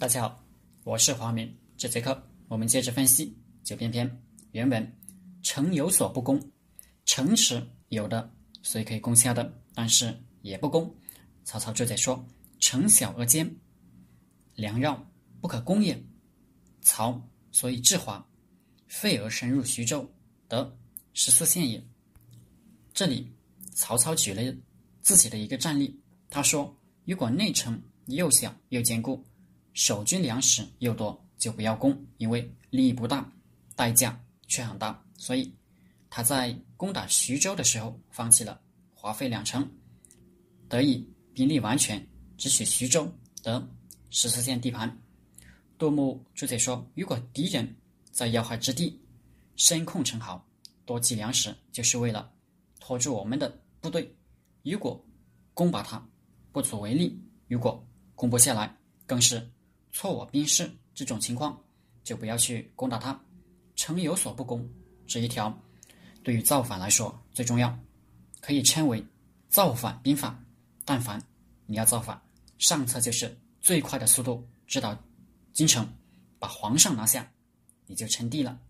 大家好，我是华明。这节课我们接着分析《九变篇》原文：“诚有所不公，诚实有的，所以可以攻下的，但是也不攻。”曹操就在说：“诚小而坚，良绕不可攻也。”曹所以治华，废而深入徐州，得十四县也。这里曹操举了自己的一个战例，他说：“如果内城又小又坚固。”守军粮食又多，就不要攻，因为利益不大，代价却很大。所以他在攻打徐州的时候放弃了华费两城，得以兵力完全，只取徐州得十四县地盘。杜牧注解说：如果敌人在要害之地深控城壕，多积粮食，就是为了拖住我们的部队；如果攻拔他，不足为力；如果攻不下来，更是。错我兵士这种情况，就不要去攻打他。城有所不攻这一条，对于造反来说最重要，可以称为造反兵法。但凡你要造反，上策就是最快的速度直捣京城，把皇上拿下，你就称帝了。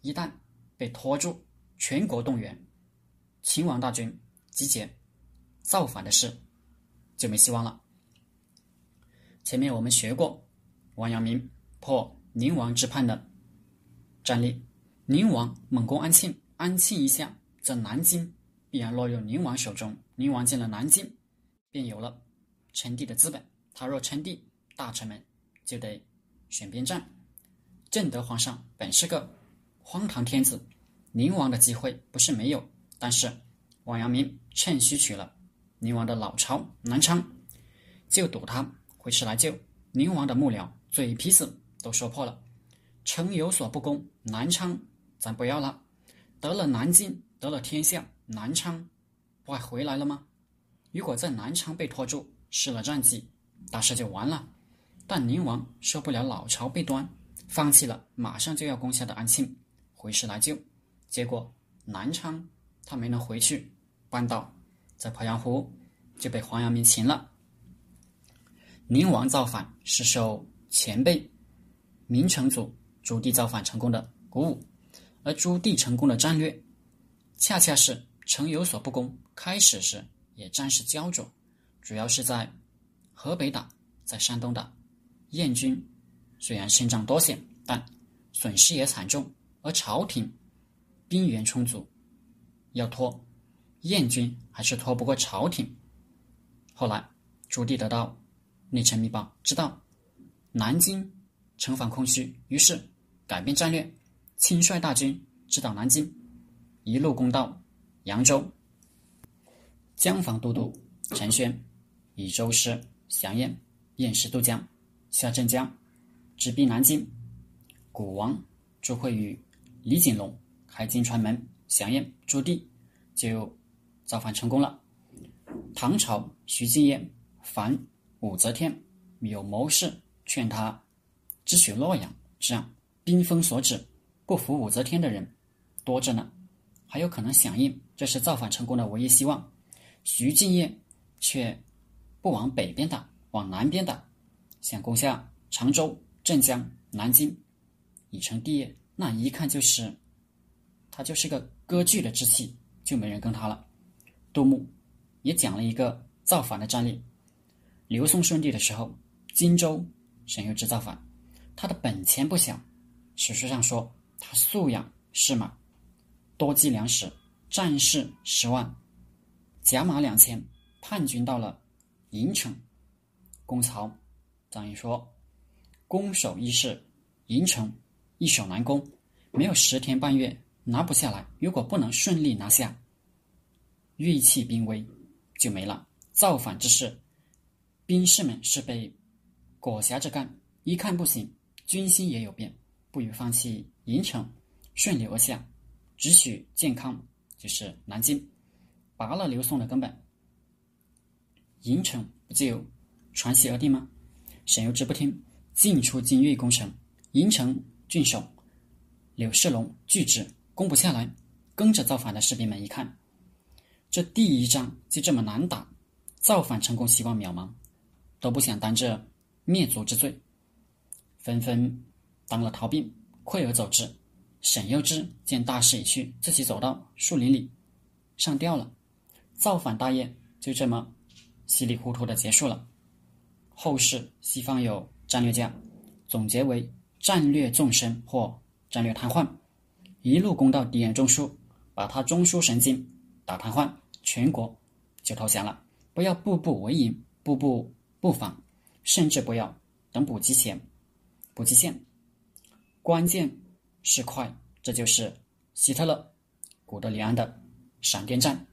一旦被拖住，全国动员，秦王大军集结，造反的事就没希望了。前面我们学过。王阳明破宁王之叛的战例，宁王猛攻安庆，安庆一下，则南京必然落入宁王手中。宁王进了南京，便有了称帝的资本。他若称帝，大臣们就得选边站。正德皇上本是个荒唐天子，宁王的机会不是没有，但是王阳明趁虚取了宁王的老巢南昌，就赌他会是来救宁王的幕僚。嘴皮子都说破了，城有所不攻，南昌咱不要了，得了南京，得了天下，南昌不还回来了吗？如果在南昌被拖住，失了战机，大事就完了。但宁王受不了老巢被端，放弃了马上就要攻下的安庆，回师来救，结果南昌他没能回去，半道在鄱阳湖就被黄阳明擒了。宁王造反是受。前辈明成祖朱棣造反成功的鼓舞，而朱棣成功的战略，恰恰是城有所不攻。开始时也战事焦灼，主要是在河北打，在山东打。燕军虽然胜仗多险，但损失也惨重，而朝廷兵源充足，要拖燕军还是拖不过朝廷。后来朱棣得到内臣密报，知道。南京城防空虚，于是改变战略，亲率大军直捣南京，一路攻到扬州。江防都督陈宣以周师降燕，燕师渡江下镇江，直逼南京。古王朱会与李景龙开金川门降燕，朱棣就造反成功了。唐朝徐敬业反武则天，有谋士。劝他只取洛阳，这样兵锋所指，不服武则天的人多着呢，还有可能响应，这是造反成功的唯一希望。徐敬业却不往北边打，往南边打，想攻下常州、镇江、南京，已成帝业。那一看就是他就是个割据的志气，就没人跟他了。杜牧也讲了一个造反的战例：刘宋顺帝的时候，荆州。沈攸之造反，他的本钱不小。史书上说他素养士马，多积粮食，战士十万，甲马两千，叛军到了郢城，攻曹。张仪说：“攻守一势，郢城易守难攻，没有十天半月拿不下来。如果不能顺利拿下，锐气兵威就没了。造反之事，兵士们是被。”裹挟着干，一看不行，军心也有变，不予放弃银城，顺流而下，只许健康，就是南京，拔了刘宋的根本。银城不就传檄而定吗？沈攸之不听，进出京域攻城，银城郡守柳世龙拒之，攻不下来。跟着造反的士兵们一看，这第一仗就这么难打，造反成功希望渺茫，都不想当这。灭族之罪，纷纷当了逃兵，溃而走之。沈幼之见大势已去，自己走到树林里上吊了。造反大业就这么稀里糊涂的结束了。后世西方有战略家总结为战略纵深或战略瘫痪，一路攻到敌人中枢，把他中枢神经打瘫痪，全国就投降了。不要步步为营，步步布防，甚至不要等补给前，补给线关键。是快，这就是希特勒、古德里安的闪电战。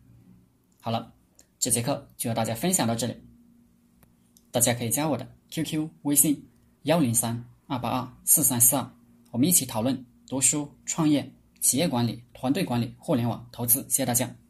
好了，这节课就和大家分享到这里。大家可以加我的 QQ 微信幺零三二八二四三四二，我们一起讨论读书、创业、企业管理、团队管理、互联网投资。谢谢大家。